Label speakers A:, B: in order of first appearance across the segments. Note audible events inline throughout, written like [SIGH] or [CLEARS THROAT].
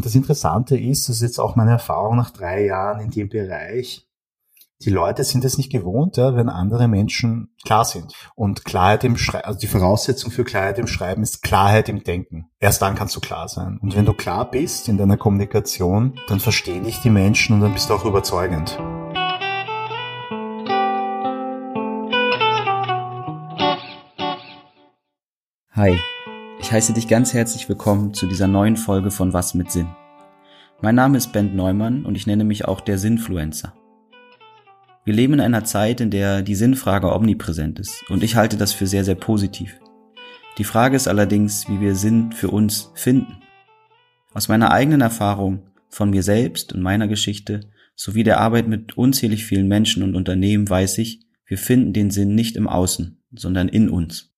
A: Und das Interessante ist, das ist jetzt auch meine Erfahrung nach drei Jahren in dem Bereich, die Leute sind es nicht gewohnt, ja, wenn andere Menschen klar sind. Und Klarheit im Schreiben, also die Voraussetzung für Klarheit im Schreiben ist Klarheit im Denken. Erst dann kannst du klar sein. Und wenn du klar bist in deiner Kommunikation, dann verstehen dich die Menschen und dann bist du auch überzeugend.
B: Hi, ich heiße dich ganz herzlich willkommen zu dieser neuen Folge von Was mit Sinn. Mein Name ist Ben Neumann und ich nenne mich auch der Sinnfluencer. Wir leben in einer Zeit, in der die Sinnfrage omnipräsent ist und ich halte das für sehr, sehr positiv. Die Frage ist allerdings, wie wir Sinn für uns finden. Aus meiner eigenen Erfahrung, von mir selbst und meiner Geschichte sowie der Arbeit mit unzählig vielen Menschen und Unternehmen weiß ich, wir finden den Sinn nicht im Außen, sondern in uns.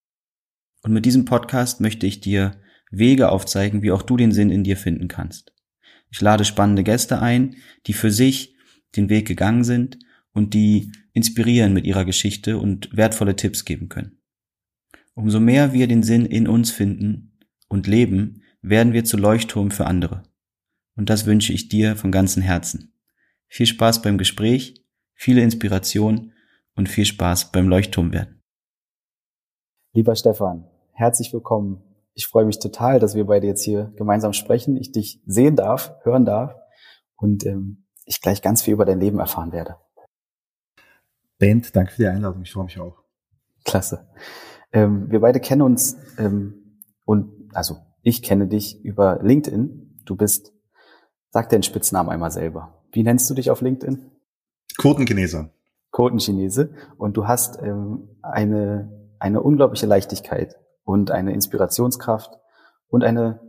B: Und mit diesem Podcast möchte ich dir Wege aufzeigen, wie auch du den Sinn in dir finden kannst. Ich lade spannende Gäste ein, die für sich den Weg gegangen sind und die inspirieren mit ihrer Geschichte und wertvolle Tipps geben können. Umso mehr wir den Sinn in uns finden und leben, werden wir zu Leuchtturm für andere. Und das wünsche ich dir von ganzem Herzen. Viel Spaß beim Gespräch, viele Inspiration und viel Spaß beim Leuchtturm werden. Lieber Stefan, herzlich willkommen. Ich freue mich total, dass wir beide jetzt hier gemeinsam sprechen, ich dich sehen darf, hören darf und ähm, ich gleich ganz viel über dein Leben erfahren werde.
A: Band, danke für die Einladung. Ich freue mich auch.
B: Klasse. Ähm, wir beide kennen uns ähm, und also ich kenne dich über LinkedIn. Du bist, sag deinen Spitznamen einmal selber. Wie nennst du dich auf LinkedIn?
A: Quotenchinese.
B: Quotenchinese. Und du hast ähm, eine, eine unglaubliche Leichtigkeit und eine Inspirationskraft und eine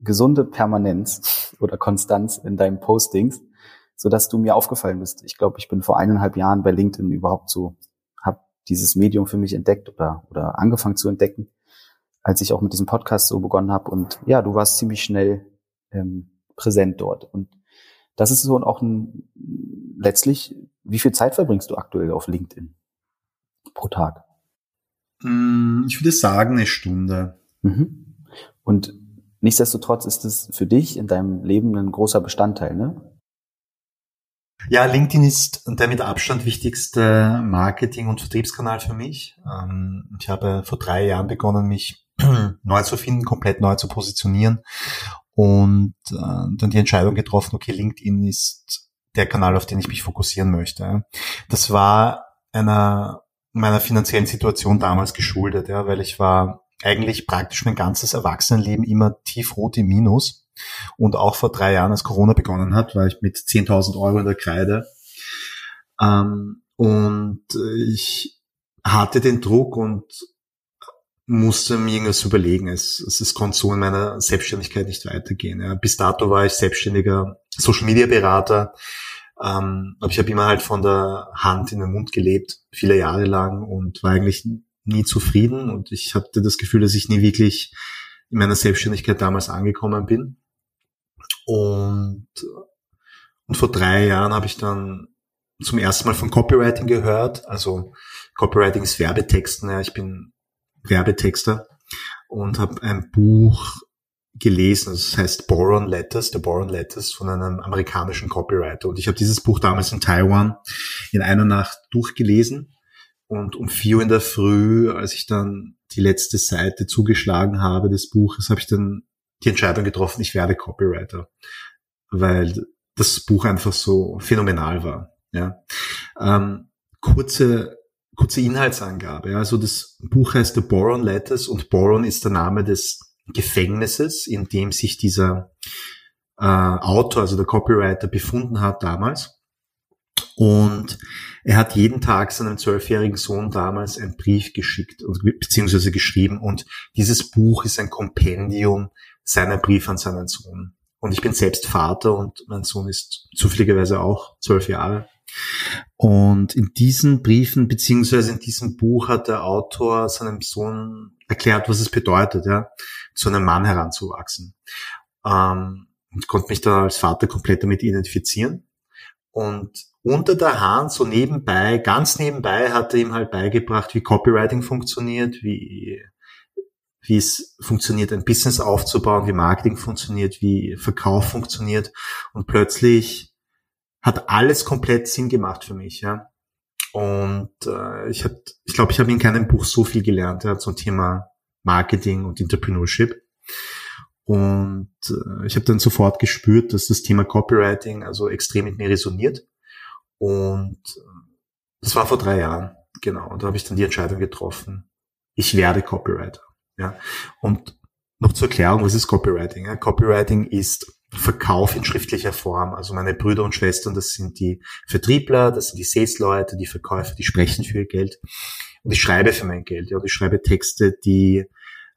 B: gesunde Permanenz [LAUGHS] oder Konstanz in deinen Postings, so dass du mir aufgefallen bist. Ich glaube, ich bin vor eineinhalb Jahren bei LinkedIn überhaupt so, habe dieses Medium für mich entdeckt oder, oder angefangen zu entdecken, als ich auch mit diesem Podcast so begonnen habe. Und ja, du warst ziemlich schnell ähm, präsent dort. Und das ist so auch ein, letztlich, wie viel Zeit verbringst du aktuell auf LinkedIn pro Tag?
A: Mm, ich würde sagen, eine Stunde.
B: Mhm. Und nichtsdestotrotz ist es für dich in deinem Leben ein großer Bestandteil, ne?
A: Ja, LinkedIn ist der mit Abstand wichtigste Marketing- und Vertriebskanal für mich. Ähm, ich habe vor drei Jahren begonnen, mich [CLEARS THROAT] neu zu finden, komplett neu zu positionieren und äh, dann die Entscheidung getroffen, okay, LinkedIn ist der Kanal, auf den ich mich fokussieren möchte. Das war einer meiner finanziellen Situation damals geschuldet, ja, weil ich war eigentlich praktisch mein ganzes Erwachsenenleben immer tiefrot im Minus und auch vor drei Jahren, als Corona begonnen hat, war ich mit 10.000 Euro in der Kreide. Ähm, und ich hatte den Druck und musste mir irgendwas überlegen. Es, es, es konnte so in meiner Selbstständigkeit nicht weitergehen. Ja. Bis dato war ich selbstständiger Social Media Berater. Ähm, aber ich habe immer halt von der Hand in den Mund gelebt, viele Jahre lang und war eigentlich nie zufrieden. Und ich hatte das Gefühl, dass ich nie wirklich in meiner Selbstständigkeit damals angekommen bin. Und, und vor drei Jahren habe ich dann zum ersten Mal von Copywriting gehört. Also Copywriting ist Werbetexten. Ja, ich bin Werbetexter und habe ein Buch gelesen, das heißt Boron Letters, The Boron Letters von einem amerikanischen Copywriter. Und ich habe dieses Buch damals in Taiwan in einer Nacht durchgelesen. Und um vier Uhr in der Früh, als ich dann die letzte Seite zugeschlagen habe des Buches, habe ich dann die Entscheidung getroffen, ich werde Copywriter, weil das Buch einfach so phänomenal war. Ja. Ähm, kurze, kurze Inhaltsangabe. Also das Buch heißt The Boron Letters und Boron ist der Name des Gefängnisses, in dem sich dieser äh, Autor, also der Copywriter, befunden hat damals. Und er hat jeden Tag seinem zwölfjährigen Sohn damals einen Brief geschickt, beziehungsweise geschrieben. Und dieses Buch ist ein Kompendium seiner Briefe an seinen Sohn. Und ich bin selbst Vater und mein Sohn ist zufälligerweise auch zwölf Jahre. Und in diesen Briefen beziehungsweise in diesem Buch hat der Autor seinem Sohn erklärt, was es bedeutet, ja, zu einem Mann heranzuwachsen. Ähm, und konnte mich da als Vater komplett damit identifizieren. Und unter der Hand, so nebenbei, ganz nebenbei, hat er ihm halt beigebracht, wie Copywriting funktioniert, wie wie es funktioniert, ein Business aufzubauen, wie Marketing funktioniert, wie Verkauf funktioniert. Und plötzlich hat alles komplett Sinn gemacht für mich, ja. Und äh, ich habe, ich glaube, ich habe in keinem Buch so viel gelernt ja, zum Thema Marketing und Entrepreneurship. Und äh, ich habe dann sofort gespürt, dass das Thema Copywriting also extrem mit mir resoniert. Und äh, das war vor drei Jahren, genau. Und da habe ich dann die Entscheidung getroffen, ich werde Copywriter. Ja. Und noch zur Erklärung, was ist Copywriting? Ja, Copywriting ist Verkauf in schriftlicher Form. Also meine Brüder und Schwestern, das sind die Vertriebler, das sind die Sales-Leute, die Verkäufer, die sprechen für ihr Geld. Und ich schreibe für mein Geld. Ja, und ich schreibe Texte, die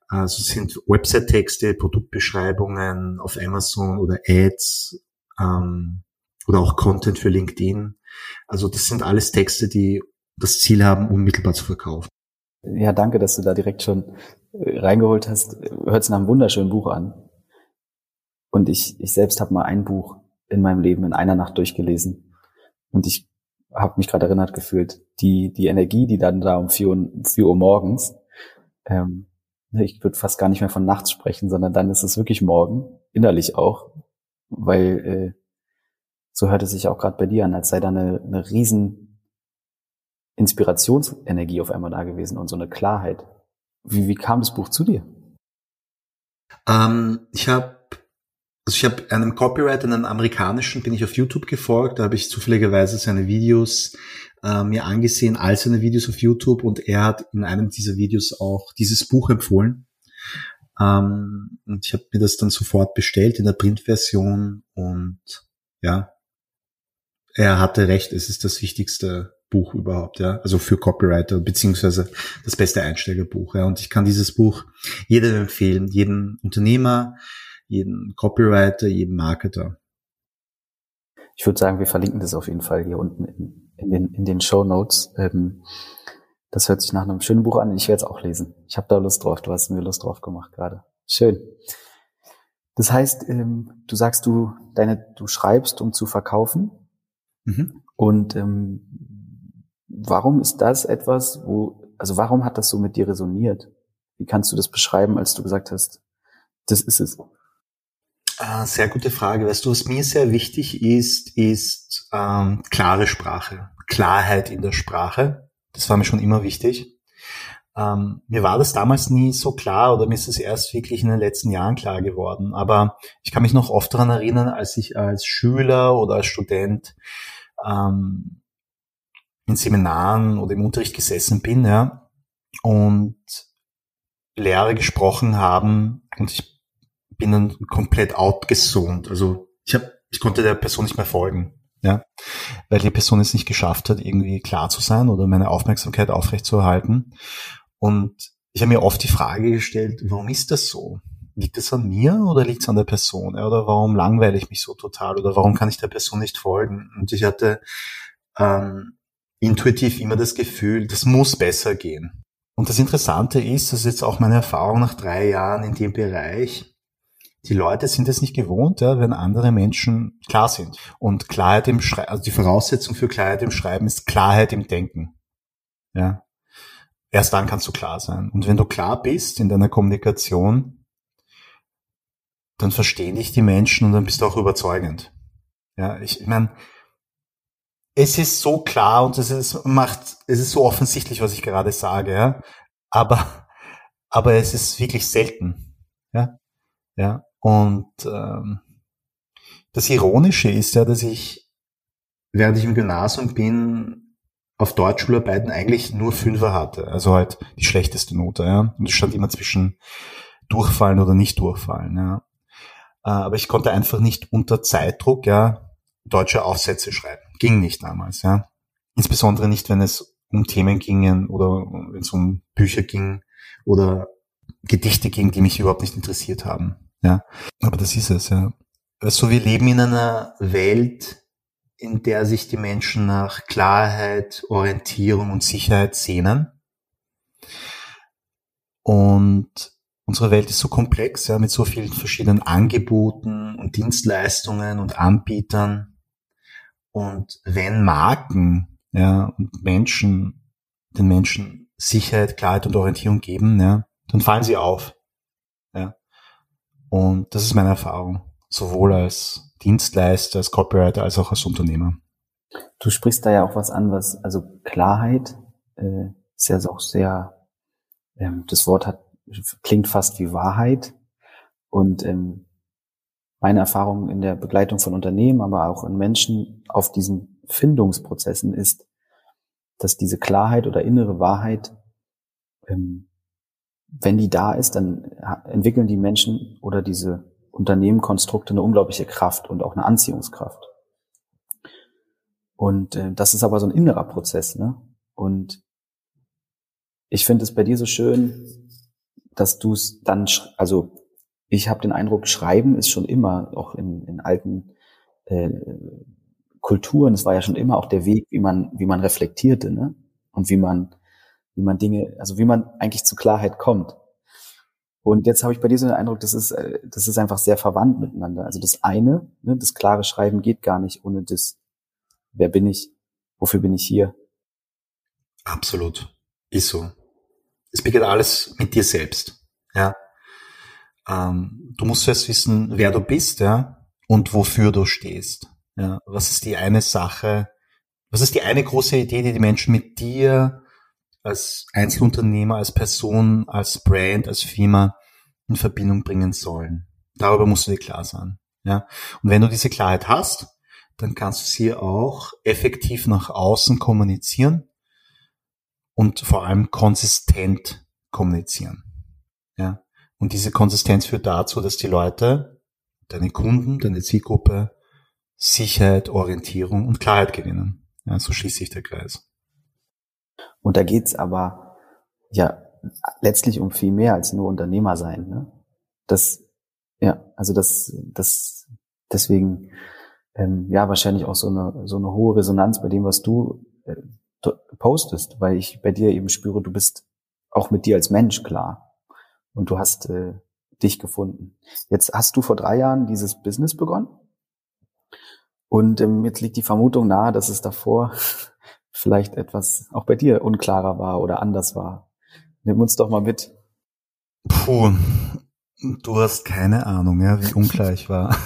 A: also sind Website-Texte, Produktbeschreibungen auf Amazon oder Ads ähm, oder auch Content für LinkedIn. Also das sind alles Texte, die das Ziel haben, unmittelbar zu verkaufen.
B: Ja, danke, dass du da direkt schon äh, reingeholt hast. Hört sich nach einem wunderschönen Buch an. Und ich, ich selbst habe mal ein Buch in meinem Leben in einer Nacht durchgelesen. Und ich habe mich gerade erinnert gefühlt, die, die Energie, die dann da um vier Uhr, vier Uhr morgens, ähm, ich würde fast gar nicht mehr von nachts sprechen, sondern dann ist es wirklich morgen, innerlich auch, weil äh, so hört es sich auch gerade bei dir an, als sei da eine, eine riesen Inspirationsenergie auf einmal da gewesen und so eine Klarheit. Wie, wie kam das Buch zu dir?
A: Ähm, ich habe also ich habe einem Copywriter, einem amerikanischen, bin ich auf YouTube gefolgt, da habe ich zufälligerweise seine Videos äh, mir angesehen, all seine Videos auf YouTube. Und er hat in einem dieser Videos auch dieses Buch empfohlen. Ähm, und ich habe mir das dann sofort bestellt in der Printversion. Und ja, er hatte recht, es ist das wichtigste Buch überhaupt, ja, also für Copywriter, beziehungsweise das beste Einsteigerbuch, ja, und ich kann dieses Buch jedem empfehlen, jedem Unternehmer, jeden Copywriter, jeden Marketer.
B: Ich würde sagen, wir verlinken das auf jeden Fall hier unten in, in den, in den Show Notes. Ähm, das hört sich nach einem schönen Buch an. Ich werde es auch lesen. Ich habe da Lust drauf. Du hast mir Lust drauf gemacht gerade. Schön. Das heißt, ähm, du sagst, du deine, du schreibst, um zu verkaufen. Mhm. Und ähm, warum ist das etwas, wo, also warum hat das so mit dir resoniert? Wie kannst du das beschreiben, als du gesagt hast, das ist es?
A: Ah, sehr gute Frage. Weißt du, was mir sehr wichtig ist, ist ähm, klare Sprache, Klarheit in der Sprache. Das war mir schon immer wichtig. Ähm, mir war das damals nie so klar oder mir ist es erst wirklich in den letzten Jahren klar geworden. Aber ich kann mich noch oft daran erinnern, als ich als Schüler oder als Student ähm, in Seminaren oder im Unterricht gesessen bin, ja, und Lehrer gesprochen haben und ich bin dann komplett outgezoomt. Also ich habe, ich konnte der Person nicht mehr folgen, ja, weil die Person es nicht geschafft hat, irgendwie klar zu sein oder meine Aufmerksamkeit aufrechtzuerhalten. Und ich habe mir oft die Frage gestellt, warum ist das so? Liegt es an mir oder liegt es an der Person? Oder warum langweile ich mich so total? Oder warum kann ich der Person nicht folgen? Und ich hatte ähm, intuitiv immer das Gefühl, das muss besser gehen. Und das Interessante ist, das ist jetzt auch meine Erfahrung nach drei Jahren in dem Bereich, die Leute sind es nicht gewohnt, ja, wenn andere Menschen klar sind. Und Klarheit im Schreiben, also die Voraussetzung für Klarheit im Schreiben ist Klarheit im Denken. Ja. Erst dann kannst du klar sein. Und wenn du klar bist in deiner Kommunikation, dann verstehen dich die Menschen und dann bist du auch überzeugend. Ja, ich, ich meine, es ist so klar und es ist, macht, es ist so offensichtlich, was ich gerade sage, ja. Aber, aber es ist wirklich selten. Ja. Ja. Und ähm, das Ironische ist ja, dass ich, während ich im Gymnasium bin, auf Deutschschularbeiten eigentlich nur Fünfer hatte. Also halt die schlechteste Note, ja. Und es stand immer zwischen durchfallen oder nicht durchfallen, ja. Äh, aber ich konnte einfach nicht unter Zeitdruck, ja, deutsche Aufsätze schreiben. Ging nicht damals, ja. Insbesondere nicht, wenn es um Themen gingen oder wenn es um Bücher ging oder Gedichte ging, die mich überhaupt nicht interessiert haben. Ja, aber das ist es, ja. Also wir leben in einer Welt, in der sich die Menschen nach Klarheit, Orientierung und Sicherheit sehnen. Und unsere Welt ist so komplex, ja, mit so vielen verschiedenen Angeboten und Dienstleistungen und Anbietern. Und wenn Marken, ja, und Menschen, den Menschen Sicherheit, Klarheit und Orientierung geben, ja, dann fallen sie auf. Und das ist meine Erfahrung, sowohl als Dienstleister, als Copywriter, als auch als Unternehmer.
B: Du sprichst da ja auch was an, was, also Klarheit äh, ist ja auch sehr, ähm, das Wort hat, klingt fast wie Wahrheit. Und ähm, meine Erfahrung in der Begleitung von Unternehmen, aber auch in Menschen auf diesen Findungsprozessen ist, dass diese Klarheit oder innere Wahrheit, ähm, wenn die da ist, dann entwickeln die Menschen oder diese Unternehmenkonstrukte eine unglaubliche Kraft und auch eine Anziehungskraft. Und äh, das ist aber so ein innerer Prozess, ne? Und ich finde es bei dir so schön, dass du es dann, also ich habe den Eindruck, Schreiben ist schon immer, auch in, in alten äh, Kulturen, es war ja schon immer auch der Weg, wie man, wie man reflektierte, ne? Und wie man, wie man Dinge, also wie man eigentlich zu Klarheit kommt. Und jetzt habe ich bei dir so den Eindruck, das ist, äh, das ist einfach sehr verwandt miteinander. Also das eine, ne, das klare Schreiben geht gar nicht ohne das, wer bin ich, wofür bin ich hier.
A: Absolut. Ist so. Es beginnt alles mit dir selbst. Ja. Ähm, du musst erst wissen, wer du bist, ja, und wofür du stehst. Ja. Was ist die eine Sache, was ist die eine große Idee, die die Menschen mit dir als Einzelunternehmer, als Person, als Brand, als Firma in Verbindung bringen sollen. Darüber musst du dir klar sein. Ja? Und wenn du diese Klarheit hast, dann kannst du sie auch effektiv nach außen kommunizieren und vor allem konsistent kommunizieren. Ja? Und diese Konsistenz führt dazu, dass die Leute, deine Kunden, deine Zielgruppe Sicherheit, Orientierung und Klarheit gewinnen. Ja, so schließt sich der Kreis.
B: Und da geht's aber ja letztlich um viel mehr als nur Unternehmer sein. Ne? Das, ja, also das, das, deswegen ähm, ja wahrscheinlich auch so eine so eine hohe Resonanz bei dem, was du äh, postest, weil ich bei dir eben spüre, du bist auch mit dir als Mensch klar und du hast äh, dich gefunden. Jetzt hast du vor drei Jahren dieses Business begonnen und ähm, jetzt liegt die Vermutung nahe, dass es davor vielleicht etwas auch bei dir unklarer war oder anders war. Nimm uns doch mal mit.
A: Puh, du hast keine Ahnung, ja, wie unklar ich war.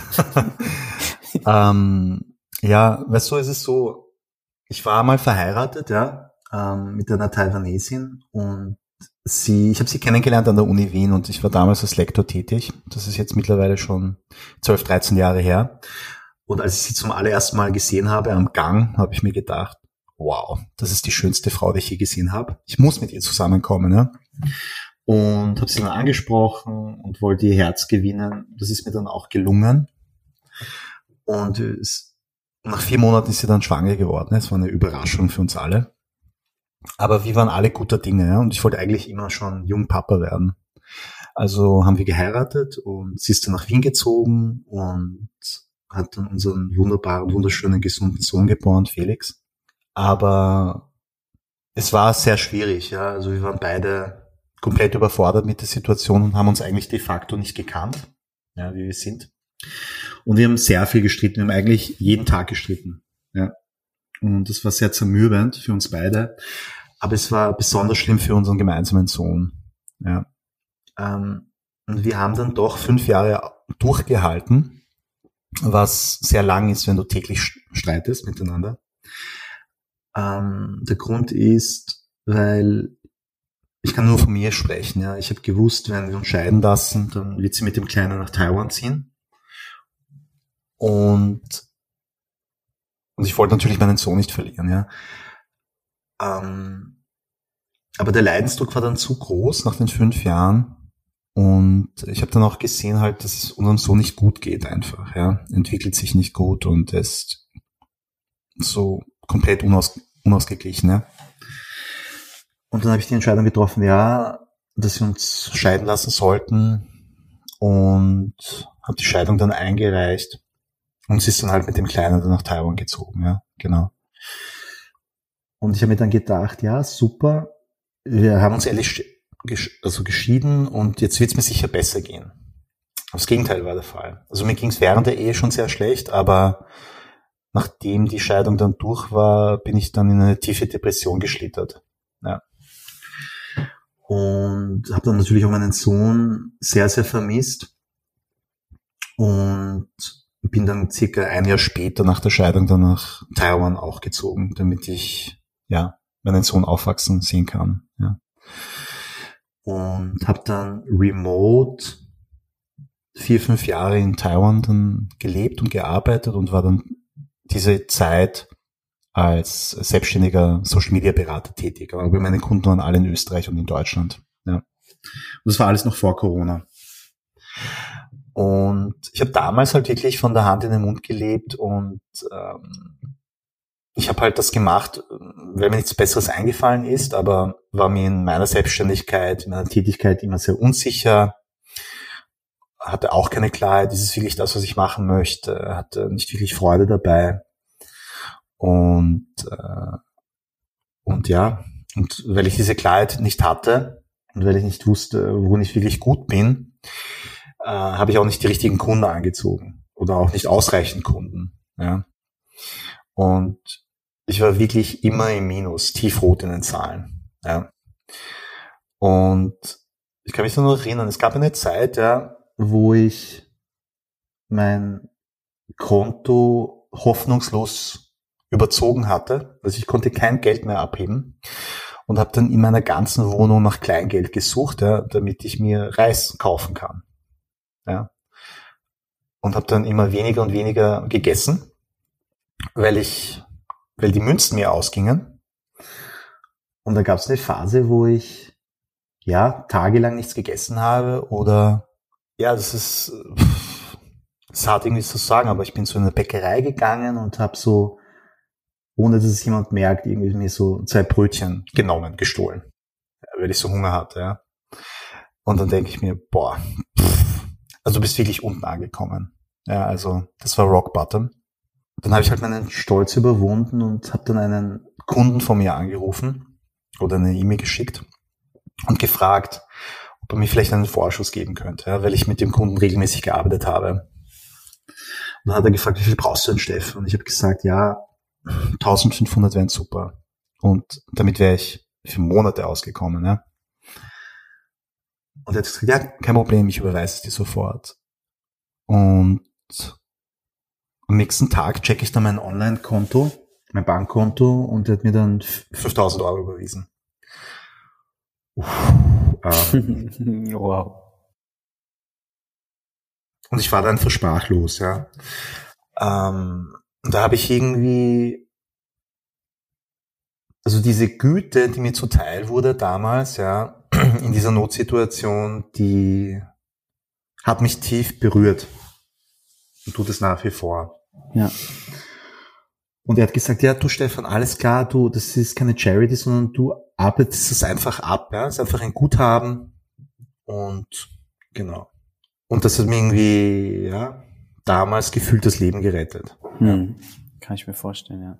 A: [LAUGHS] ähm, ja, weißt du, es ist so, ich war mal verheiratet, ja, ähm, mit einer Taiwanesin und sie, ich habe sie kennengelernt an der Uni Wien und ich war damals als Lektor tätig. Das ist jetzt mittlerweile schon 12, 13 Jahre her. Und als ich sie zum allerersten Mal gesehen habe am Gang, habe ich mir gedacht, wow, das ist die schönste Frau, die ich je gesehen habe. Ich muss mit ihr zusammenkommen. Ja? Und habe sie dann angesprochen und wollte ihr Herz gewinnen. Das ist mir dann auch gelungen. Und es, nach vier Monaten ist sie dann schwanger geworden. Es war eine Überraschung für uns alle. Aber wir waren alle guter Dinge. Ja? Und ich wollte eigentlich immer schon jung Papa werden. Also haben wir geheiratet und sie ist dann nach Wien gezogen und hat dann unseren wunderbaren, wunderschönen, gesunden Sohn geboren, Felix. Aber es war sehr schwierig, ja. Also wir waren beide komplett überfordert mit der Situation und haben uns eigentlich de facto nicht gekannt, ja, wie wir sind. Und wir haben sehr viel gestritten, wir haben eigentlich jeden Tag gestritten, ja. Und das war sehr zermürbend für uns beide. Aber es war besonders schlimm für unseren gemeinsamen Sohn, ja. Ähm, und wir haben dann doch fünf Jahre durchgehalten, was sehr lang ist, wenn du täglich streitest miteinander. Ähm, der Grund ist, weil ich kann nur von mir sprechen. Ja. Ich habe gewusst, wenn wir uns scheiden lassen, dann wird sie mit dem Kleinen nach Taiwan ziehen. Und, und ich wollte natürlich meinen Sohn nicht verlieren. Ja. Ähm, aber der Leidensdruck war dann zu groß nach den fünf Jahren. Und ich habe dann auch gesehen halt, dass es unserem Sohn nicht gut geht einfach. Ja. Entwickelt sich nicht gut und ist so komplett unaus unausgeglichen. Ja. Und dann habe ich die Entscheidung getroffen, ja, dass wir uns scheiden lassen sollten und habe die Scheidung dann eingereicht und sie ist dann halt mit dem Kleinen dann nach Taiwan gezogen, ja, genau. Und ich habe mir dann gedacht, ja, super, wir haben uns ehrlich also geschieden und jetzt wird es mir sicher besser gehen. Das Gegenteil war der Fall. Also mir ging es während der Ehe schon sehr schlecht, aber nachdem die Scheidung dann durch war, bin ich dann in eine tiefe Depression geschlittert. Ja. und habe dann natürlich auch meinen Sohn sehr, sehr vermisst und bin dann circa ein Jahr später nach der Scheidung dann nach Taiwan auch gezogen, damit ich ja meinen Sohn aufwachsen sehen kann. Ja. Und habe dann remote vier, fünf Jahre in Taiwan dann gelebt und gearbeitet und war dann diese Zeit als selbstständiger Social Media Berater tätig. Aber meine Kunden waren alle in Österreich und in Deutschland. Ja. Und das war alles noch vor Corona. Und ich habe damals halt wirklich von der Hand in den Mund gelebt und ähm, ich habe halt das gemacht, weil mir nichts Besseres eingefallen ist, aber war mir in meiner Selbstständigkeit, in meiner Tätigkeit immer sehr unsicher, hatte auch keine Klarheit, ist es wirklich das, was ich machen möchte, hatte nicht wirklich Freude dabei. Und, äh, und ja, und weil ich diese Klarheit nicht hatte und weil ich nicht wusste, worin ich wirklich gut bin, äh, habe ich auch nicht die richtigen Kunden angezogen oder auch nicht ausreichend Kunden. Ja. Und ich war wirklich immer im Minus, tiefrot in den Zahlen. Ja. Und ich kann mich nur noch erinnern, es gab eine Zeit, ja, wo ich mein Konto hoffnungslos überzogen hatte. Also ich konnte kein Geld mehr abheben und habe dann in meiner ganzen Wohnung nach Kleingeld gesucht, ja, damit ich mir Reis kaufen kann. Ja. Und habe dann immer weniger und weniger gegessen, weil ich weil die Münzen mir ausgingen. Und da gab es eine Phase, wo ich ja tagelang nichts gegessen habe oder ja, das ist das ist hart irgendwie zu sagen, aber ich bin zu einer Bäckerei gegangen und habe so ohne dass es jemand merkt, irgendwie mir so zwei Brötchen genommen, gestohlen, weil ich so Hunger hatte. Ja. Und dann denke ich mir, boah, pff, also du bist wirklich unten angekommen. Ja, also das war Rock Bottom dann habe ich halt meinen Stolz überwunden und habe dann einen Kunden von mir angerufen oder eine E-Mail geschickt und gefragt, ob er mir vielleicht einen Vorschuss geben könnte, ja, weil ich mit dem Kunden regelmäßig gearbeitet habe. Und dann hat er gefragt, wie viel brauchst du denn, Steff? Und ich habe gesagt, ja, 1500 wären super. Und damit wäre ich für Monate ausgekommen. Ja. Und er hat gesagt, ja, kein Problem, ich überweise es dir sofort. Und am nächsten Tag checke ich dann mein Online-Konto, mein Bankkonto und der hat mir dann 5000 Euro überwiesen. Uff, ähm, [LAUGHS] wow. Und ich war dann versprachlos, ja. Ähm, und da habe ich irgendwie, also diese Güte, die mir zuteil wurde damals, ja, [CLEARS THROAT] in dieser Notsituation, die hat mich tief berührt und tut es nach wie vor.
B: Ja.
A: Und er hat gesagt, ja, du Stefan, alles klar, du, das ist keine Charity, sondern du arbeitest es einfach ab, ja, es ist einfach ein Guthaben und genau. Und das hat mir irgendwie, ja, damals gefühlt das Leben gerettet.
B: Hm. Kann ich mir vorstellen, ja.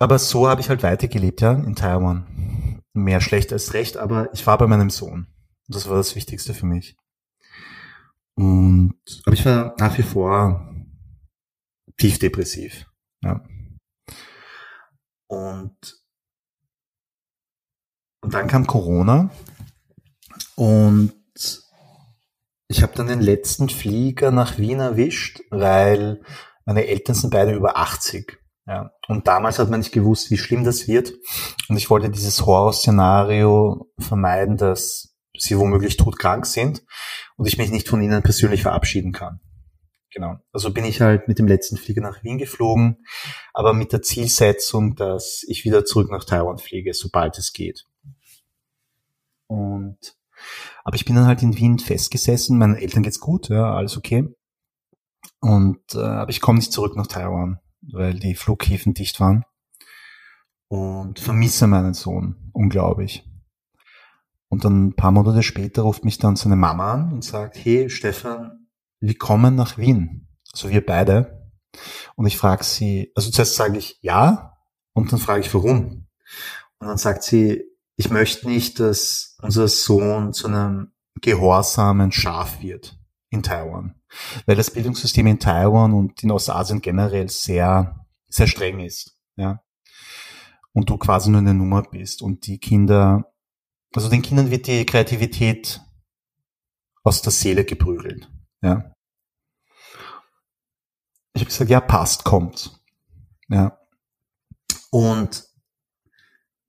A: Aber so habe ich halt weitergelebt, ja, in Taiwan. Mehr schlecht als recht, aber ich war bei meinem Sohn. Und das war das Wichtigste für mich. Und, aber ich war nach wie vor tief depressiv. Ja. Und, und dann kam Corona und ich habe dann den letzten Flieger nach Wien erwischt, weil meine Eltern sind beide über 80. Ja. Und damals hat man nicht gewusst, wie schlimm das wird. Und ich wollte dieses Horrorszenario vermeiden, dass sie womöglich todkrank sind und ich mich nicht von ihnen persönlich verabschieden kann. Genau. Also bin ich halt mit dem letzten Flieger nach Wien geflogen, aber mit der Zielsetzung, dass ich wieder zurück nach Taiwan fliege, sobald es geht. Und aber ich bin dann halt in Wien festgesessen. Meinen Eltern geht's gut, ja, alles okay. Und äh, aber ich komme nicht zurück nach Taiwan, weil die Flughäfen dicht waren. Und vermisse meinen Sohn, unglaublich. Und dann ein paar Monate später ruft mich dann seine Mama an und sagt, hey Stefan, wir kommen nach Wien. Also wir beide. Und ich frage sie, also zuerst sage ich ja und dann frage ich warum. Und dann sagt sie, ich möchte nicht, dass unser Sohn zu einem gehorsamen Schaf wird in Taiwan. Weil das Bildungssystem in Taiwan und in Ostasien generell sehr, sehr streng ist. Ja. Und du quasi nur eine Nummer bist und die Kinder also den Kindern wird die Kreativität aus der Seele geprügelt. Ja. Ich habe gesagt, ja, passt, kommt. Ja. Und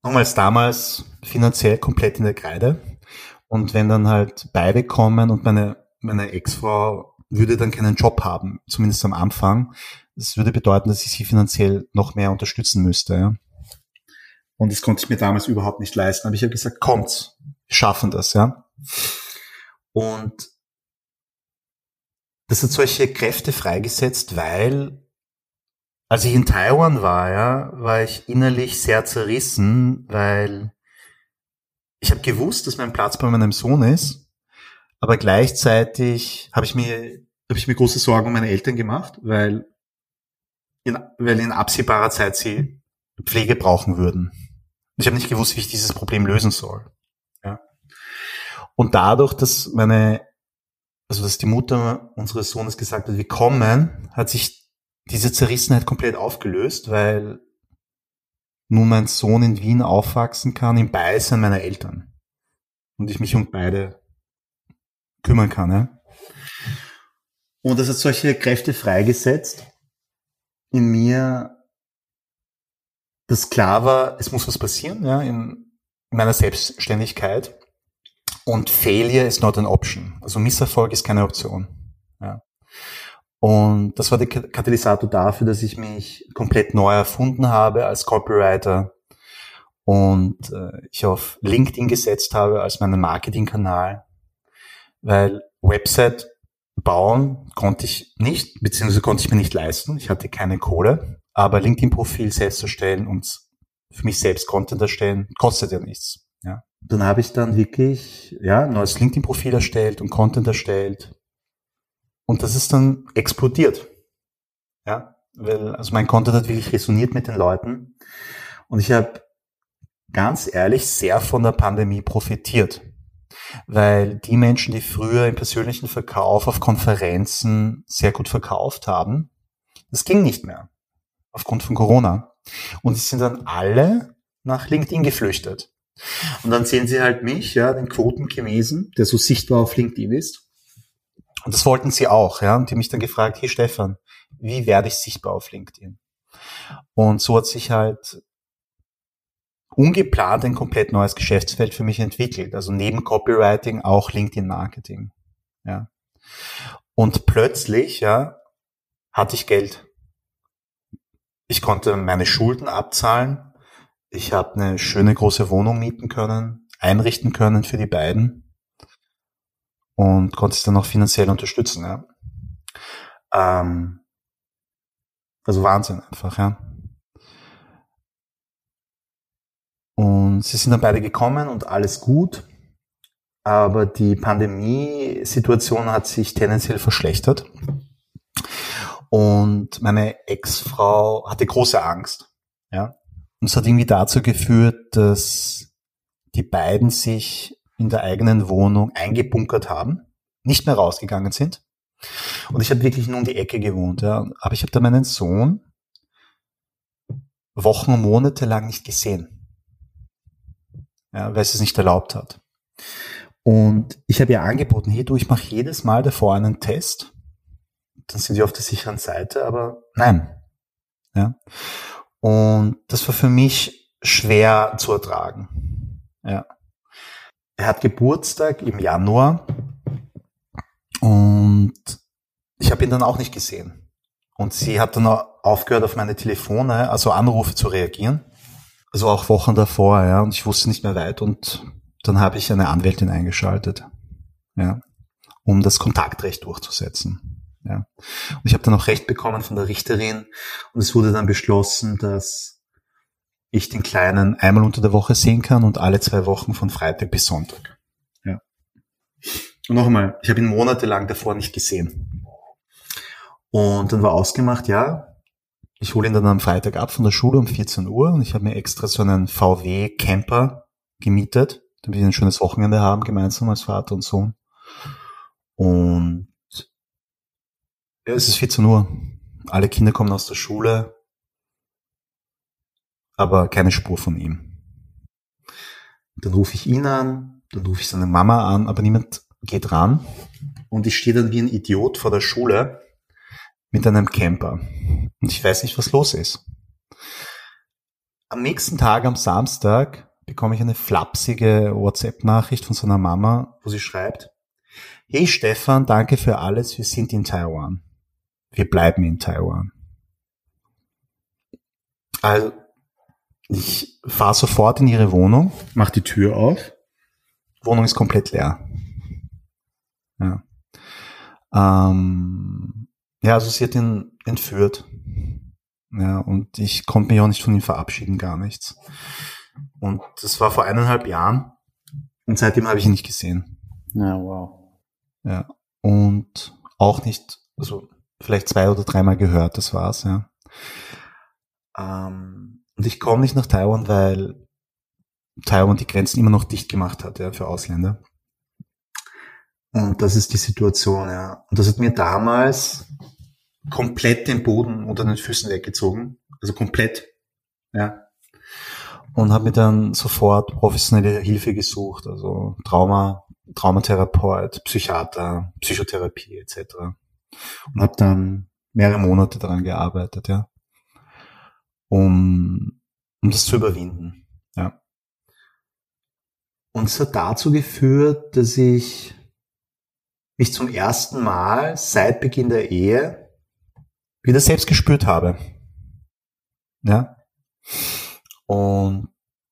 A: nochmals damals finanziell komplett in der Kreide. Und wenn dann halt beide kommen und meine, meine Ex-Frau würde dann keinen Job haben, zumindest am Anfang, das würde bedeuten, dass ich sie finanziell noch mehr unterstützen müsste. Ja. Und das konnte ich mir damals überhaupt nicht leisten. Aber ich habe gesagt, kommt, wir schaffen das, ja. Und das hat solche Kräfte freigesetzt, weil als ich in Taiwan war, ja, war ich innerlich sehr zerrissen, weil ich habe gewusst, dass mein Platz bei meinem Sohn ist, aber gleichzeitig habe ich mir habe ich mir große Sorgen um meine Eltern gemacht, weil in, weil in absehbarer Zeit sie Pflege brauchen würden. Ich habe nicht gewusst, wie ich dieses Problem lösen soll. Ja. Und dadurch, dass meine, also dass die Mutter unseres Sohnes gesagt hat, wir kommen, hat sich diese Zerrissenheit komplett aufgelöst, weil nun mein Sohn in Wien aufwachsen kann im Beisein meiner Eltern. Und ich mich um beide kümmern kann. Ja? Und das hat solche Kräfte freigesetzt in mir, dass klar war, es muss was passieren ja, in meiner Selbstständigkeit. Und Failure is not an option. Also Misserfolg ist keine Option. Ja. Und das war der Katalysator dafür, dass ich mich komplett neu erfunden habe als Copywriter und äh, ich auf LinkedIn gesetzt habe als meinen Marketingkanal, weil Website bauen konnte ich nicht, beziehungsweise konnte ich mir nicht leisten. Ich hatte keine Kohle. Aber LinkedIn-Profil selbst erstellen und für mich selbst Content erstellen, kostet ja nichts. Ja. Dann habe ich dann wirklich ja, ein neues LinkedIn-Profil erstellt und Content erstellt. Und das ist dann explodiert. Ja, weil, also mein Content hat wirklich resoniert mit den Leuten. Und ich habe ganz ehrlich sehr von der Pandemie profitiert. Weil die Menschen, die früher im persönlichen Verkauf auf Konferenzen sehr gut verkauft haben, das ging nicht mehr aufgrund von Corona. Und die sind dann alle nach LinkedIn geflüchtet. Und dann sehen sie halt mich, ja, den Quotenchinesen, der so sichtbar auf LinkedIn ist. Und das wollten sie auch, ja. Und die mich dann gefragt, hey Stefan, wie werde ich sichtbar auf LinkedIn? Und so hat sich halt ungeplant ein komplett neues Geschäftsfeld für mich entwickelt. Also neben Copywriting auch LinkedIn Marketing, ja. Und plötzlich, ja, hatte ich Geld. Ich konnte meine Schulden abzahlen. Ich habe eine schöne große Wohnung mieten können, einrichten können für die beiden und konnte es dann auch finanziell unterstützen. Ja. Ähm, also Wahnsinn einfach, ja. Und sie sind dann beide gekommen und alles gut. Aber die Pandemiesituation hat sich tendenziell verschlechtert. Und meine Ex-Frau hatte große Angst. Ja. Und es hat irgendwie dazu geführt, dass die beiden sich in der eigenen Wohnung eingebunkert haben, nicht mehr rausgegangen sind. Und ich habe wirklich nur um die Ecke gewohnt. Ja. Aber ich habe da meinen Sohn Wochen und Monate lang nicht gesehen, ja, weil es es nicht erlaubt hat. Und ich habe ihr angeboten, hey du, ich mache jedes Mal davor einen Test dann sind die auf der sicheren Seite, aber nein. Ja. Und das war für mich schwer zu ertragen. Ja. Er hat Geburtstag im Januar und ich habe ihn dann auch nicht gesehen. Und sie hat dann aufgehört, auf meine Telefone, also Anrufe zu reagieren. Also auch Wochen davor, ja, und ich wusste nicht mehr weit und dann habe ich eine Anwältin eingeschaltet, ja, um das Kontaktrecht durchzusetzen. Ja. Und ich habe dann auch Recht bekommen von der Richterin und es wurde dann beschlossen, dass ich den Kleinen einmal unter der Woche sehen kann und alle zwei Wochen von Freitag bis Sonntag. Ja. Und noch einmal, ich habe ihn monatelang davor nicht gesehen. Und dann war ausgemacht, ja, ich hole ihn dann am Freitag ab von der Schule um 14 Uhr und ich habe mir extra so einen VW Camper gemietet, damit wir ein schönes Wochenende haben, gemeinsam als Vater und Sohn. Und ja, es ist 14 Uhr. Alle Kinder kommen aus der Schule, aber keine Spur von ihm. Dann rufe ich ihn an, dann rufe ich seine Mama an, aber niemand geht ran. Und ich stehe dann wie ein Idiot vor der Schule mit einem Camper. Und ich weiß nicht, was los ist. Am nächsten Tag, am Samstag, bekomme ich eine flapsige WhatsApp-Nachricht von seiner Mama, wo sie schreibt, Hey Stefan, danke für alles, wir sind in Taiwan. Wir bleiben in Taiwan. Also, ich fahre sofort in ihre Wohnung, mache die Tür auf, Wohnung ist komplett leer. Ja. Ähm, ja, also sie hat ihn entführt. Ja, und ich konnte mich auch nicht von ihm verabschieden, gar nichts. Und das war vor eineinhalb Jahren. Und seitdem habe ich ihn nicht gesehen.
B: Ja, wow.
A: Ja. Und auch nicht, also vielleicht zwei oder dreimal gehört, das war's, ja. Ähm, und ich komme nicht nach Taiwan, weil Taiwan die Grenzen immer noch dicht gemacht hat, ja, für Ausländer. Und das ist die Situation, ja. Und das hat mir damals komplett den Boden unter den Füßen weggezogen. Also komplett, ja. Und habe mir dann sofort professionelle Hilfe gesucht, also Trauma, Traumatherapeut, Psychiater, Psychotherapie etc. Und habe dann mehrere Monate daran gearbeitet, ja. Um, um das zu überwinden, ja. Und es hat dazu geführt, dass ich mich zum ersten Mal seit Beginn der Ehe wieder selbst gespürt habe. Ja. Und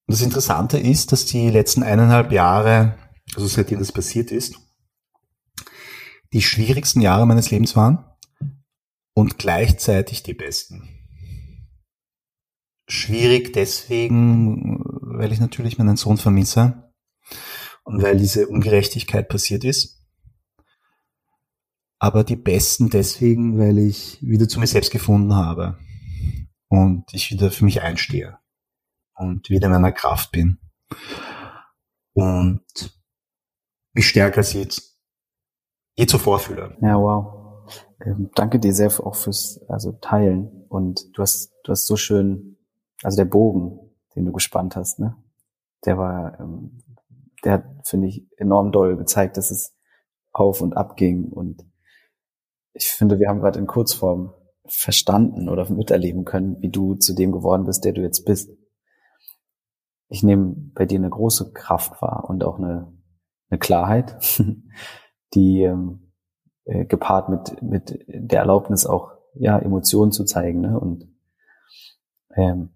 A: das Interessante ist, dass die letzten eineinhalb Jahre, also seitdem das passiert ist, die schwierigsten Jahre meines Lebens waren und gleichzeitig die besten. Schwierig deswegen, weil ich natürlich meinen Sohn vermisse und weil diese Ungerechtigkeit passiert ist aber die besten deswegen, weil ich wieder zu mir selbst gefunden habe und ich wieder für mich einstehe und wieder in meiner Kraft bin und mich stärker als je, zuvor fühle.
B: Ja, wow. Ähm, danke dir sehr auch fürs also Teilen und du hast du hast so schön also der Bogen, den du gespannt hast, ne? Der war ähm, der hat finde ich enorm doll gezeigt, dass es auf und ab ging und ich finde, wir haben gerade in Kurzform verstanden oder miterleben können, wie du zu dem geworden bist, der du jetzt bist. Ich nehme bei dir eine große Kraft wahr und auch eine, eine Klarheit, [LAUGHS] die ähm, äh, gepaart mit, mit der Erlaubnis auch ja Emotionen zu zeigen ne? und ähm,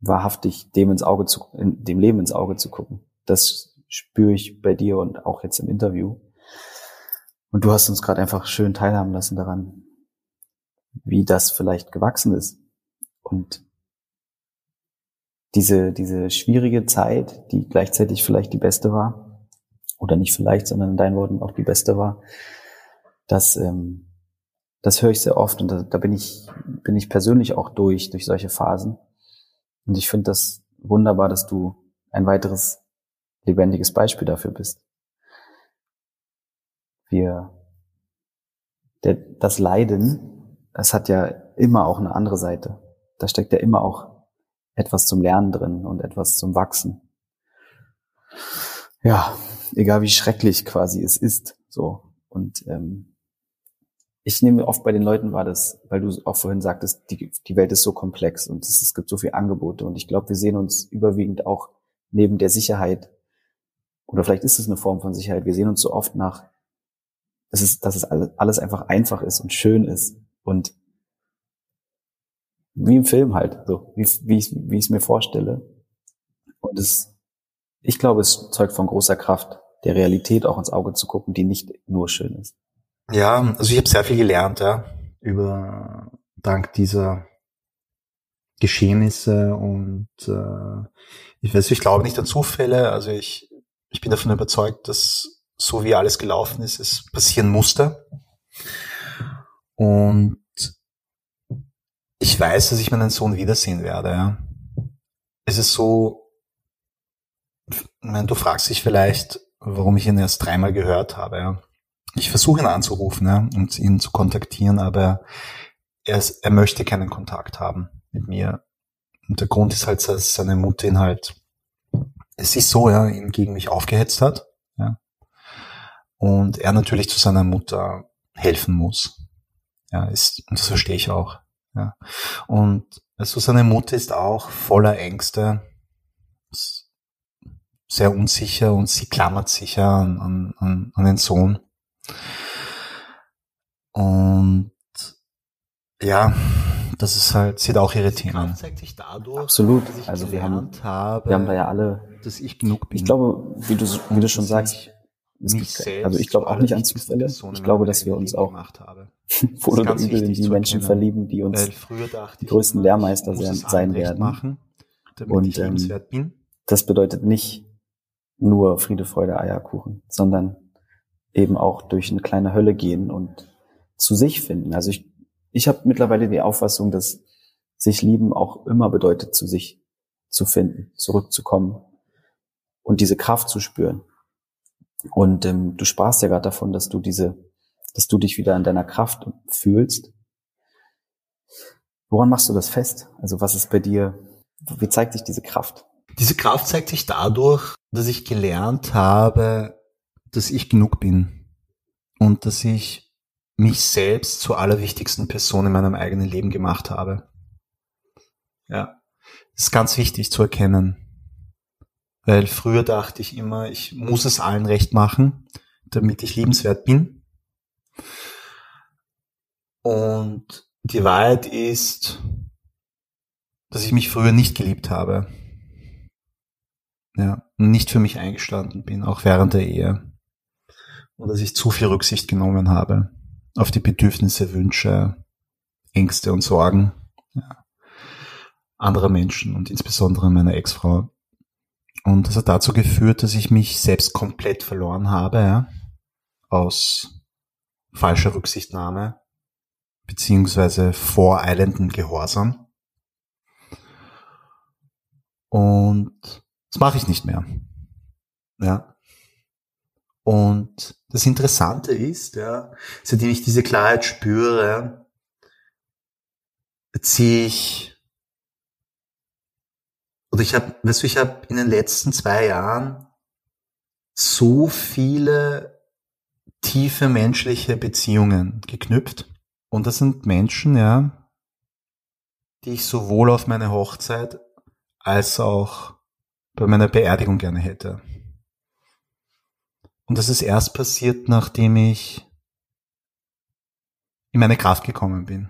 B: wahrhaftig dem ins Auge zu, dem Leben ins Auge zu gucken. Das spüre ich bei dir und auch jetzt im Interview. Und du hast uns gerade einfach schön teilhaben lassen daran, wie das vielleicht gewachsen ist. Und diese, diese schwierige Zeit, die gleichzeitig vielleicht die beste war, oder nicht vielleicht, sondern in deinen Worten auch die beste war, das, ähm, das höre ich sehr oft und da, da bin ich, bin ich persönlich auch durch, durch solche Phasen. Und ich finde das wunderbar, dass du ein weiteres lebendiges Beispiel dafür bist wir, der, das Leiden, es hat ja immer auch eine andere Seite. Da steckt ja immer auch etwas zum Lernen drin und etwas zum Wachsen. Ja, egal wie schrecklich quasi es ist, so. Und ähm, ich nehme oft bei den Leuten war das, weil du auch vorhin sagtest, die, die Welt ist so komplex und es, es gibt so viele Angebote und ich glaube, wir sehen uns überwiegend auch neben der Sicherheit oder vielleicht ist es eine Form von Sicherheit. Wir sehen uns so oft nach dass es, dass es alles einfach einfach ist und schön ist und wie im Film halt, so wie, wie ich es mir vorstelle. Und es, ich glaube, es zeugt von großer Kraft, der Realität auch ins Auge zu gucken, die nicht nur schön ist.
A: Ja, also ich habe sehr viel gelernt, ja, über dank dieser Geschehnisse und äh, ich weiß, ich glaube nicht an Zufälle. Also ich, ich bin davon überzeugt, dass so wie alles gelaufen ist, es passieren musste. Und ich weiß, dass ich meinen Sohn wiedersehen werde. Ja. Es ist so, ich meine, du fragst dich vielleicht, warum ich ihn erst dreimal gehört habe. Ich versuche ihn anzurufen ja, und ihn zu kontaktieren, aber er, ist, er möchte keinen Kontakt haben mit mir. Und der Grund ist halt, dass seine Mutter ihn halt es ist so, ja, ihn gegen mich aufgehetzt hat, ja. Und er natürlich zu seiner Mutter helfen muss. Ja, ist, und das verstehe ich auch. Ja. Und also seine Mutter ist auch voller Ängste, sehr unsicher und sie klammert sich ja an, an, an den Sohn. Und ja, das ist halt, sie hat auch ihre Themen.
B: Absolut. Also wir haben, habe, wir haben da ja alle,
A: dass ich genug bin.
B: Ich glaube, wie du, wie du schon sagst, gibt, also ich glaube auch nicht an Zufälle. Ich glaube, dass wir uns auch wohl [LAUGHS] oder übel in die Menschen verlieben, die uns die größten Lehrmeister sein werden. Und ähm, das bedeutet nicht, nur Friede, Freude, Eierkuchen, sondern eben auch durch eine kleine Hölle gehen und zu sich finden. Also ich, ich habe mittlerweile die Auffassung, dass sich lieben auch immer bedeutet, zu sich zu finden, zurückzukommen und diese Kraft zu spüren. Und ähm, du sprachst ja gerade davon, dass du diese, dass du dich wieder in deiner Kraft fühlst. Woran machst du das fest? Also was ist bei dir, wie zeigt sich diese Kraft?
A: Diese Kraft zeigt sich dadurch, dass ich gelernt habe, dass ich genug bin und dass ich mich selbst zur allerwichtigsten Person in meinem eigenen Leben gemacht habe. Ja, das ist ganz wichtig zu erkennen, weil früher dachte ich immer, ich muss es allen recht machen, damit ich liebenswert bin. Und die Wahrheit ist, dass ich mich früher nicht geliebt habe ja, nicht für mich eingestanden bin, auch während der Ehe. Und dass ich zu viel Rücksicht genommen habe auf die Bedürfnisse, Wünsche, Ängste und Sorgen ja, anderer Menschen und insbesondere meiner Ex-Frau. Und das hat dazu geführt, dass ich mich selbst komplett verloren habe, ja, aus falscher Rücksichtnahme beziehungsweise voreilenden Gehorsam. Und das mache ich nicht mehr. Ja. Und das Interessante ist, ja, seitdem ich diese Klarheit spüre, ziehe ich oder ich habe, weißt du, ich habe in den letzten zwei Jahren so viele tiefe menschliche Beziehungen geknüpft. Und das sind Menschen, ja, die ich sowohl auf meine Hochzeit als auch bei meiner Beerdigung gerne hätte. Und das ist erst passiert, nachdem ich in meine Kraft gekommen bin.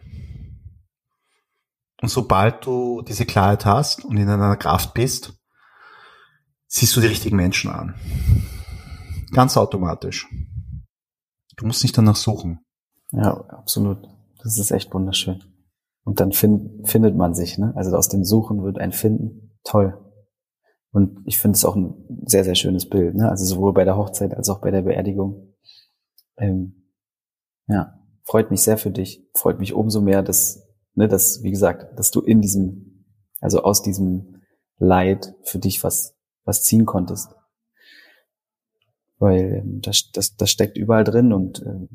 A: Und sobald du diese Klarheit hast und in deiner Kraft bist, siehst du die richtigen Menschen an. Ganz automatisch. Du musst nicht danach suchen.
B: Ja, absolut. Das ist echt wunderschön. Und dann find, findet man sich, ne? Also aus dem Suchen wird ein Finden. Toll. Und ich finde es auch ein sehr, sehr schönes Bild, ne? Also sowohl bei der Hochzeit als auch bei der Beerdigung. Ähm, ja, freut mich sehr für dich. Freut mich umso mehr, dass, ne, dass, wie gesagt, dass du in diesem, also aus diesem Leid für dich was, was ziehen konntest. Weil ähm, das, das, das steckt überall drin und äh,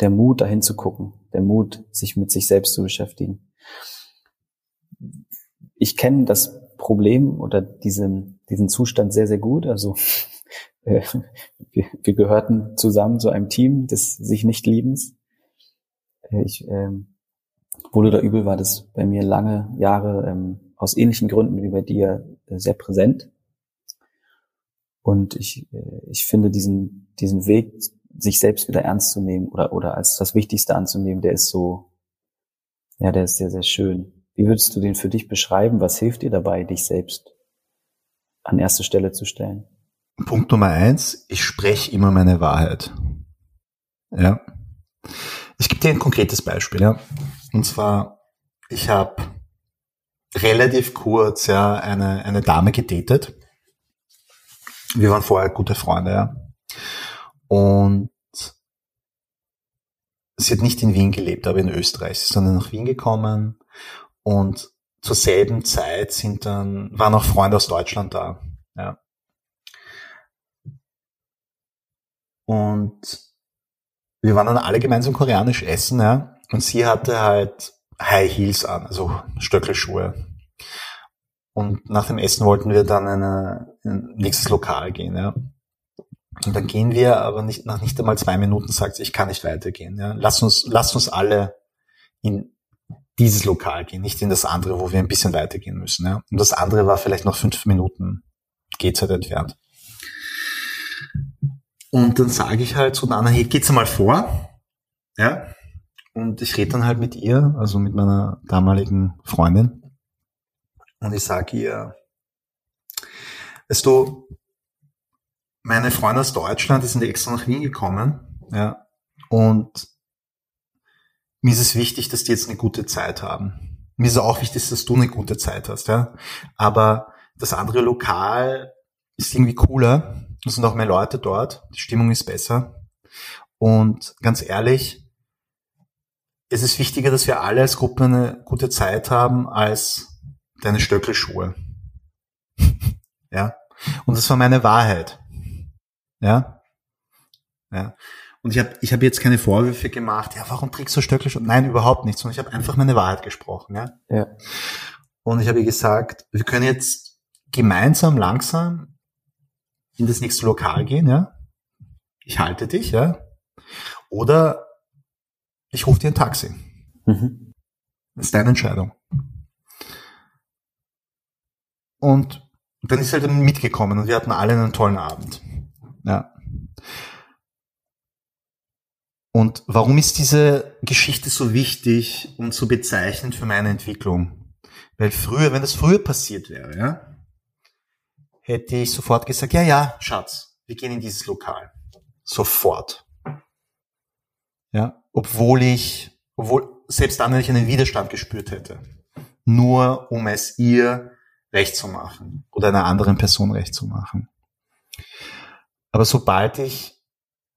B: der Mut, dahin zu gucken, der Mut, sich mit sich selbst zu beschäftigen. Ich kenne das Problem oder diesen, diesen Zustand sehr, sehr gut. Also [LAUGHS] äh, wir, wir gehörten zusammen zu einem Team des sich nicht liebens. Äh, ich, äh, wohl oder übel war das bei mir lange Jahre ähm, aus ähnlichen Gründen wie bei dir äh, sehr präsent. Und ich, äh, ich finde diesen, diesen Weg, sich selbst wieder ernst zu nehmen oder, oder als das Wichtigste anzunehmen, der ist so, ja, der ist sehr, sehr schön. Wie würdest du den für dich beschreiben? Was hilft dir dabei, dich selbst an erste Stelle zu stellen?
A: Punkt Nummer eins, ich spreche immer meine Wahrheit. Ja. Ich gebe dir ein konkretes Beispiel, ja. Und zwar, ich habe relativ kurz ja eine, eine Dame gedatet. Wir waren vorher gute Freunde, ja. Und sie hat nicht in Wien gelebt, aber in Österreich. Sie ist dann nach Wien gekommen und zur selben Zeit sind dann, waren auch Freunde aus Deutschland da. Ja. Und wir waren dann alle gemeinsam koreanisch essen, ja. Und sie hatte halt High Heels an, also Stöckelschuhe. Und nach dem Essen wollten wir dann in ein nächstes Lokal gehen, ja. Und dann gehen wir, aber nicht, nach nicht einmal zwei Minuten sagt sie, ich kann nicht weitergehen, ja. Lass uns, lass uns alle in dieses Lokal gehen, nicht in das andere, wo wir ein bisschen weitergehen müssen, ja. Und das andere war vielleicht noch fünf Minuten Gehzeit entfernt. Und dann sage ich halt zu Nana, hey, geht's mal vor, ja. Und ich rede dann halt mit ihr, also mit meiner damaligen Freundin. Und ich sage ihr, weißt du, meine Freunde aus Deutschland, die sind extra nach Wien gekommen, ja, und mir ist es wichtig, dass die jetzt eine gute Zeit haben. Mir ist auch wichtig, dass du eine gute Zeit hast, ja. Aber das andere Lokal ist irgendwie cooler. Es sind auch mehr Leute dort. Die Stimmung ist besser. Und ganz ehrlich, es ist wichtiger, dass wir alle als Gruppe eine gute Zeit haben, als deine Stöckelschuhe. [LAUGHS] ja. Und das war meine Wahrheit. Ja. Ja. Und ich habe ich hab jetzt keine Vorwürfe gemacht, ja, warum trägst du Stöckelschuhe? Nein, überhaupt nicht, sondern ich habe einfach meine Wahrheit gesprochen. Ja.
B: ja.
A: Und ich habe gesagt, wir können jetzt gemeinsam langsam in das nächste Lokal gehen, ja. Ich halte dich, ja. Oder ich rufe dir ein Taxi. Mhm. Das ist deine Entscheidung. Und dann ist er dann mitgekommen und wir hatten alle einen tollen Abend. Ja. Und warum ist diese Geschichte so wichtig und so bezeichnend für meine Entwicklung? Weil früher, wenn das früher passiert wäre, ja, hätte ich sofort gesagt, ja, ja, Schatz, wir gehen in dieses Lokal. Sofort. Ja, obwohl ich, obwohl selbst dann, wenn ich einen Widerstand gespürt hätte. Nur um es ihr recht zu machen oder einer anderen Person recht zu machen. Aber sobald ich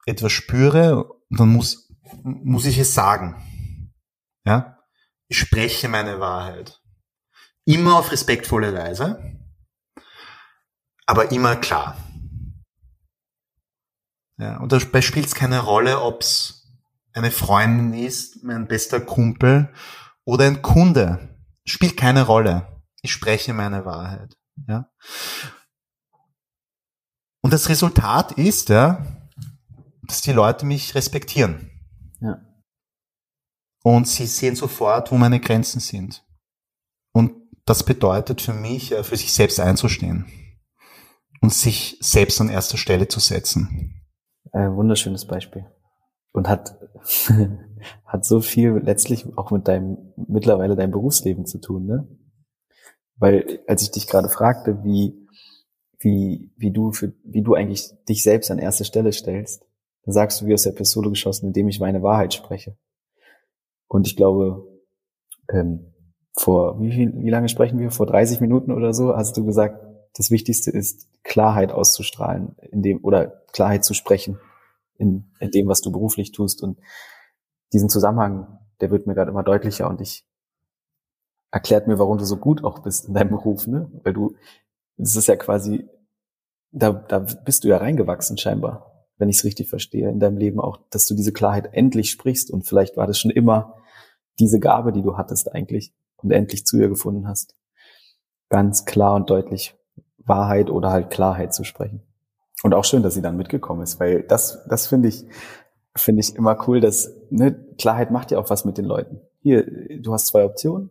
A: etwas spüre, dann muss, muss ich es sagen. Ja? Ich spreche meine Wahrheit. Immer auf respektvolle Weise, aber immer klar. Ja, und dabei spielt es keine Rolle, ob es eine Freundin ist, mein bester Kumpel oder ein Kunde. Spielt keine Rolle ich spreche meine Wahrheit. Ja. Und das Resultat ist, ja, dass die Leute mich respektieren. Ja. Und sie sehen sofort, wo meine Grenzen sind. Und das bedeutet für mich, für sich selbst einzustehen und sich selbst an erster Stelle zu setzen.
B: Ein wunderschönes Beispiel. Und hat, [LAUGHS] hat so viel letztlich auch mit deinem, mittlerweile deinem Berufsleben zu tun, ne? Weil als ich dich gerade fragte, wie, wie, wie du für, wie du eigentlich dich selbst an erste Stelle stellst, dann sagst du wie aus der Pistole geschossen, indem ich meine Wahrheit spreche. Und ich glaube, ähm, vor wie viel, wie lange sprechen wir? Vor 30 Minuten oder so hast du gesagt, das Wichtigste ist Klarheit auszustrahlen, in dem oder Klarheit zu sprechen in, in dem, was du beruflich tust. Und diesen Zusammenhang, der wird mir gerade immer deutlicher und ich erklärt mir, warum du so gut auch bist in deinem Beruf, ne? Weil du, es ist ja quasi, da, da bist du ja reingewachsen scheinbar, wenn ich es richtig verstehe, in deinem Leben auch, dass du diese Klarheit endlich sprichst und vielleicht war das schon immer diese Gabe, die du hattest eigentlich und endlich zu ihr gefunden hast. Ganz klar und deutlich Wahrheit oder halt Klarheit zu sprechen. Und auch schön, dass sie dann mitgekommen ist, weil das, das finde ich, finde ich immer cool, dass ne, Klarheit macht ja auch was mit den Leuten. Hier, du hast zwei Optionen,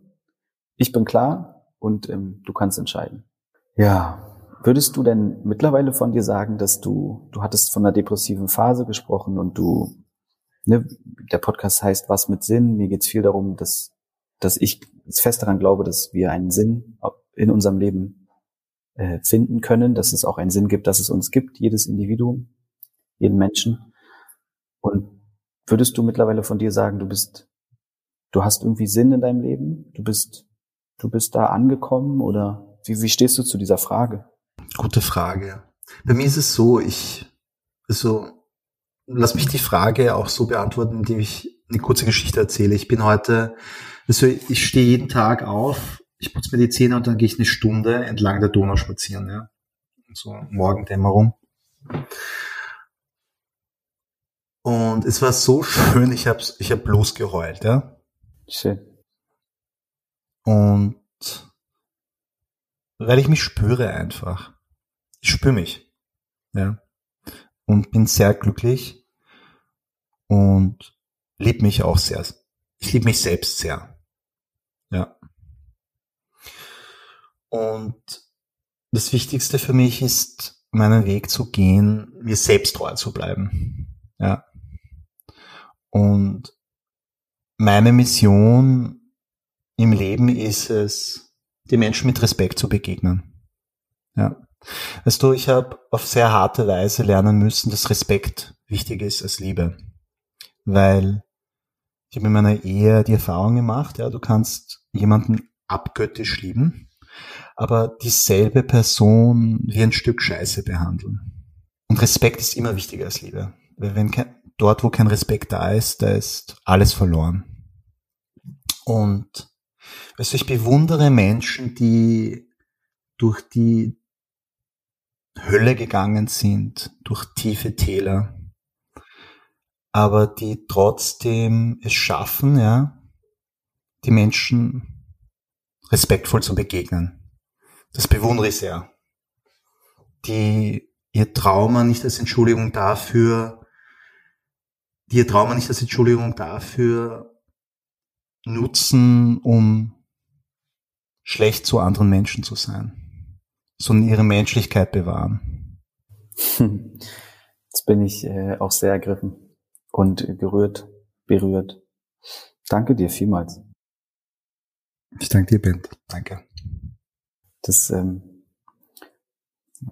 B: ich bin klar und ähm, du kannst entscheiden. Ja. Würdest du denn mittlerweile von dir sagen, dass du, du hattest von einer depressiven Phase gesprochen und du, ne, der Podcast heißt Was mit Sinn? Mir geht es viel darum, dass, dass ich fest daran glaube, dass wir einen Sinn in unserem Leben äh, finden können, dass es auch einen Sinn gibt, dass es uns gibt, jedes Individuum, jeden Menschen. Und würdest du mittlerweile von dir sagen, du bist, du hast irgendwie Sinn in deinem Leben, du bist du bist da angekommen oder wie, wie stehst du zu dieser Frage?
A: Gute Frage. Bei mir ist es so, ich, also, lass mich die Frage auch so beantworten, indem ich eine kurze Geschichte erzähle. Ich bin heute, also ich stehe jeden Tag auf, ich putze mir die Zähne und dann gehe ich eine Stunde entlang der Donau spazieren, ja. So Morgendämmerung. Und es war so schön, ich habe ich hab bloß geheult, ja.
B: Schön.
A: Und weil ich mich spüre einfach. Ich spüre mich. Ja. Und bin sehr glücklich und liebe mich auch sehr. Ich liebe mich selbst sehr. Ja. Und das Wichtigste für mich ist, meinen Weg zu gehen, mir selbst treu zu bleiben. Ja. Und meine Mission im Leben ist es, die Menschen mit Respekt zu begegnen. Ja. Weißt du, ich habe auf sehr harte Weise lernen müssen, dass Respekt wichtig ist als Liebe. Weil ich habe in meiner Ehe die Erfahrung gemacht, ja, du kannst jemanden abgöttisch lieben, aber dieselbe Person wie ein Stück Scheiße behandeln. Und Respekt ist immer wichtiger als Liebe. Weil wenn kein, dort, wo kein Respekt da ist, da ist alles verloren. Und also ich bewundere Menschen, die durch die Hölle gegangen sind, durch tiefe Täler, aber die trotzdem es schaffen, ja, die Menschen respektvoll zu begegnen. Das bewundere ich sehr. Die ihr Trauma nicht als Entschuldigung dafür, die ihr Trauma nicht als Entschuldigung dafür nutzen, um schlecht zu anderen Menschen zu sein, sondern ihre Menschlichkeit bewahren. [LAUGHS]
B: Jetzt bin ich äh, auch sehr ergriffen und gerührt, berührt. Danke dir vielmals.
A: Ich danke dir, Ben. Danke.
B: Das ähm,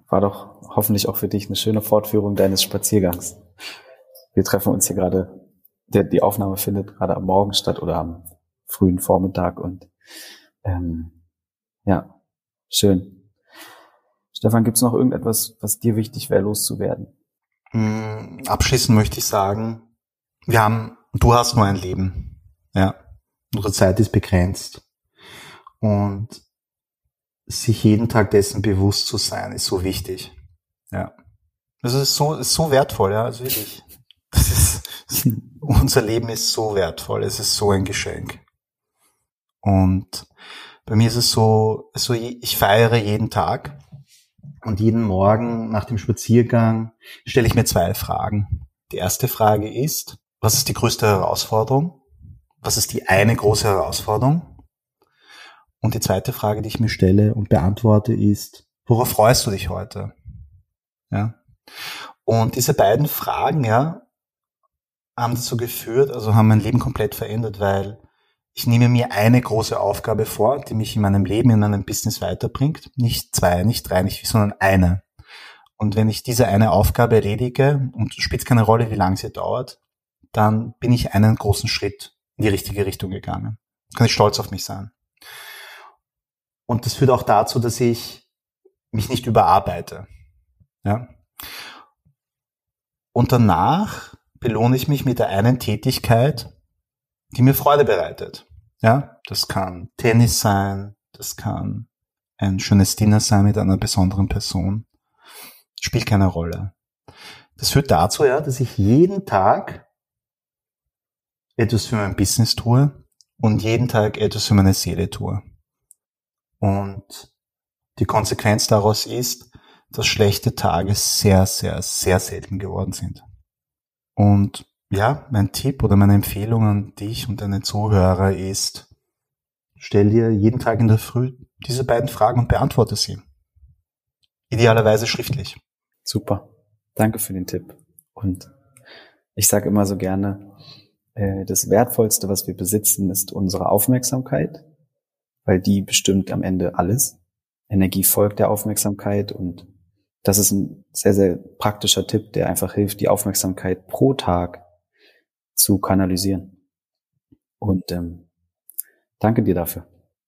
B: war doch hoffentlich auch für dich eine schöne Fortführung deines Spaziergangs. Wir treffen uns hier gerade, die Aufnahme findet gerade am Morgen statt oder am frühen Vormittag und ähm, ja, schön. Stefan, gibt's noch irgendetwas, was dir wichtig wäre, loszuwerden?
A: Mm, abschließend möchte ich sagen, wir haben, du hast nur ein Leben. Ja. Unsere Zeit ist begrenzt. Und sich jeden Tag dessen bewusst zu sein, ist so wichtig. Ja. Also es ist so, ist so wertvoll, ja, also wirklich. Das ist, [LAUGHS] unser Leben ist so wertvoll, es ist so ein Geschenk. Und bei mir ist es so, so ich feiere jeden Tag und jeden Morgen nach dem Spaziergang stelle ich mir zwei Fragen. Die erste Frage ist, was ist die größte Herausforderung? Was ist die eine große Herausforderung? Und die zweite Frage, die ich mir stelle und beantworte, ist, worauf freust du dich heute? Ja. Und diese beiden Fragen, ja, haben dazu geführt, also haben mein Leben komplett verändert, weil ich nehme mir eine große Aufgabe vor, die mich in meinem Leben, in meinem Business weiterbringt. Nicht zwei, nicht drei, nicht vier, sondern eine. Und wenn ich diese eine Aufgabe erledige, und spielt keine Rolle, wie lange sie dauert, dann bin ich einen großen Schritt in die richtige Richtung gegangen. Kann ich stolz auf mich sein. Und das führt auch dazu, dass ich mich nicht überarbeite. Ja. Und danach belohne ich mich mit der einen Tätigkeit, die mir Freude bereitet. Ja, das kann Tennis sein, das kann ein schönes Dinner sein mit einer besonderen Person. Spielt keine Rolle. Das führt dazu, ja, dass ich jeden Tag etwas für mein Business tue und jeden Tag etwas für meine Seele tue. Und die Konsequenz daraus ist, dass schlechte Tage sehr, sehr, sehr selten geworden sind. Und ja, mein Tipp oder meine Empfehlung an dich und deine Zuhörer ist, stell dir jeden Tag in der Früh diese beiden Fragen und beantworte sie. Idealerweise schriftlich.
B: Super. Danke für den Tipp. Und ich sage immer so gerne, äh, das Wertvollste, was wir besitzen, ist unsere Aufmerksamkeit, weil die bestimmt am Ende alles. Energie folgt der Aufmerksamkeit und das ist ein sehr, sehr praktischer Tipp, der einfach hilft, die Aufmerksamkeit pro Tag zu kanalisieren. Und ähm, danke dir dafür.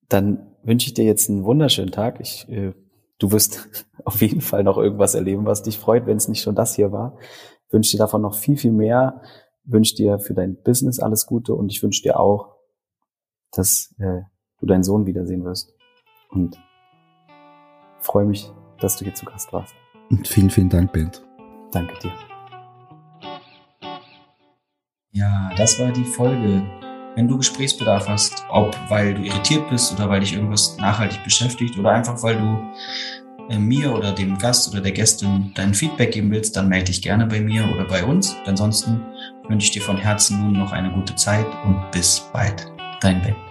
B: Dann wünsche ich dir jetzt einen wunderschönen Tag. Ich, äh, du wirst [LAUGHS] auf jeden Fall noch irgendwas erleben, was dich freut, wenn es nicht schon das hier war. Ich wünsche dir davon noch viel, viel mehr. Ich wünsche dir für dein Business alles Gute und ich wünsche dir auch, dass äh, du deinen Sohn wiedersehen wirst. Und freue mich, dass du hier zu Gast warst.
A: Und vielen, vielen Dank, Bent.
B: Danke dir. Ja, das war die Folge Wenn du Gesprächsbedarf hast, ob weil du irritiert bist oder weil dich irgendwas nachhaltig beschäftigt oder einfach weil du äh, mir oder dem Gast oder der Gästin dein Feedback geben willst, dann melde dich gerne bei mir oder bei uns. Ansonsten wünsche ich dir von Herzen nun noch eine gute Zeit und bis bald. Dein Ben.